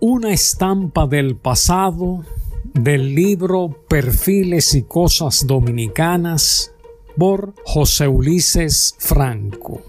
Una estampa del pasado del libro Perfiles y Cosas Dominicanas por José Ulises Franco.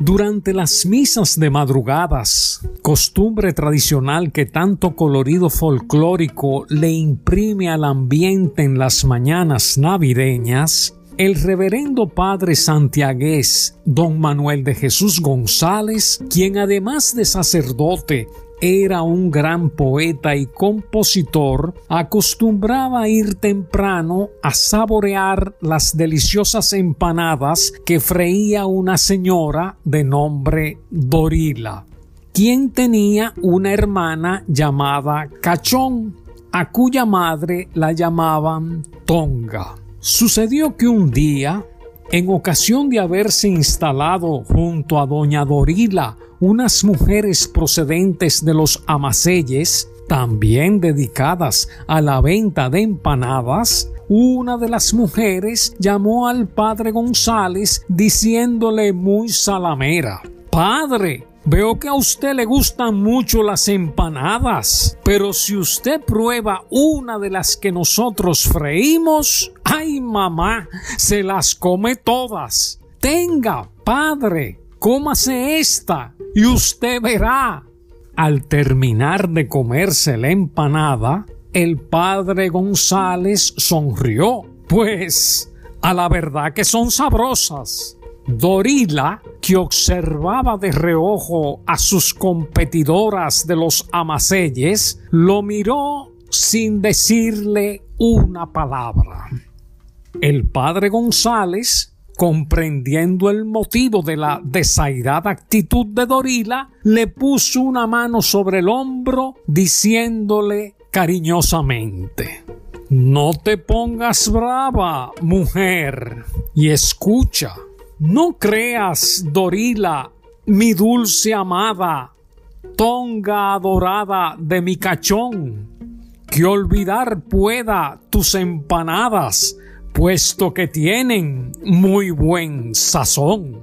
Durante las misas de madrugadas, costumbre tradicional que tanto colorido folclórico le imprime al ambiente en las mañanas navideñas, el reverendo padre santiagués don Manuel de Jesús González, quien además de sacerdote era un gran poeta y compositor, acostumbraba ir temprano a saborear las deliciosas empanadas que freía una señora de nombre Dorila, quien tenía una hermana llamada Cachón, a cuya madre la llamaban Tonga. Sucedió que un día, en ocasión de haberse instalado junto a doña Dorila unas mujeres procedentes de los amaseyes, también dedicadas a la venta de empanadas, una de las mujeres llamó al padre González diciéndole muy salamera, Padre, Veo que a usted le gustan mucho las empanadas, pero si usted prueba una de las que nosotros freímos, ay mamá, se las come todas. Tenga, padre, cómase esta y usted verá. Al terminar de comerse la empanada, el padre González sonrió, pues a la verdad que son sabrosas. Dorila, que observaba de reojo a sus competidoras de los amaseyes, lo miró sin decirle una palabra. El padre González, comprendiendo el motivo de la desairada actitud de Dorila, le puso una mano sobre el hombro diciéndole cariñosamente No te pongas brava, mujer, y escucha. No creas, Dorila, mi dulce amada, tonga adorada de mi cachón, que olvidar pueda tus empanadas, puesto que tienen muy buen sazón.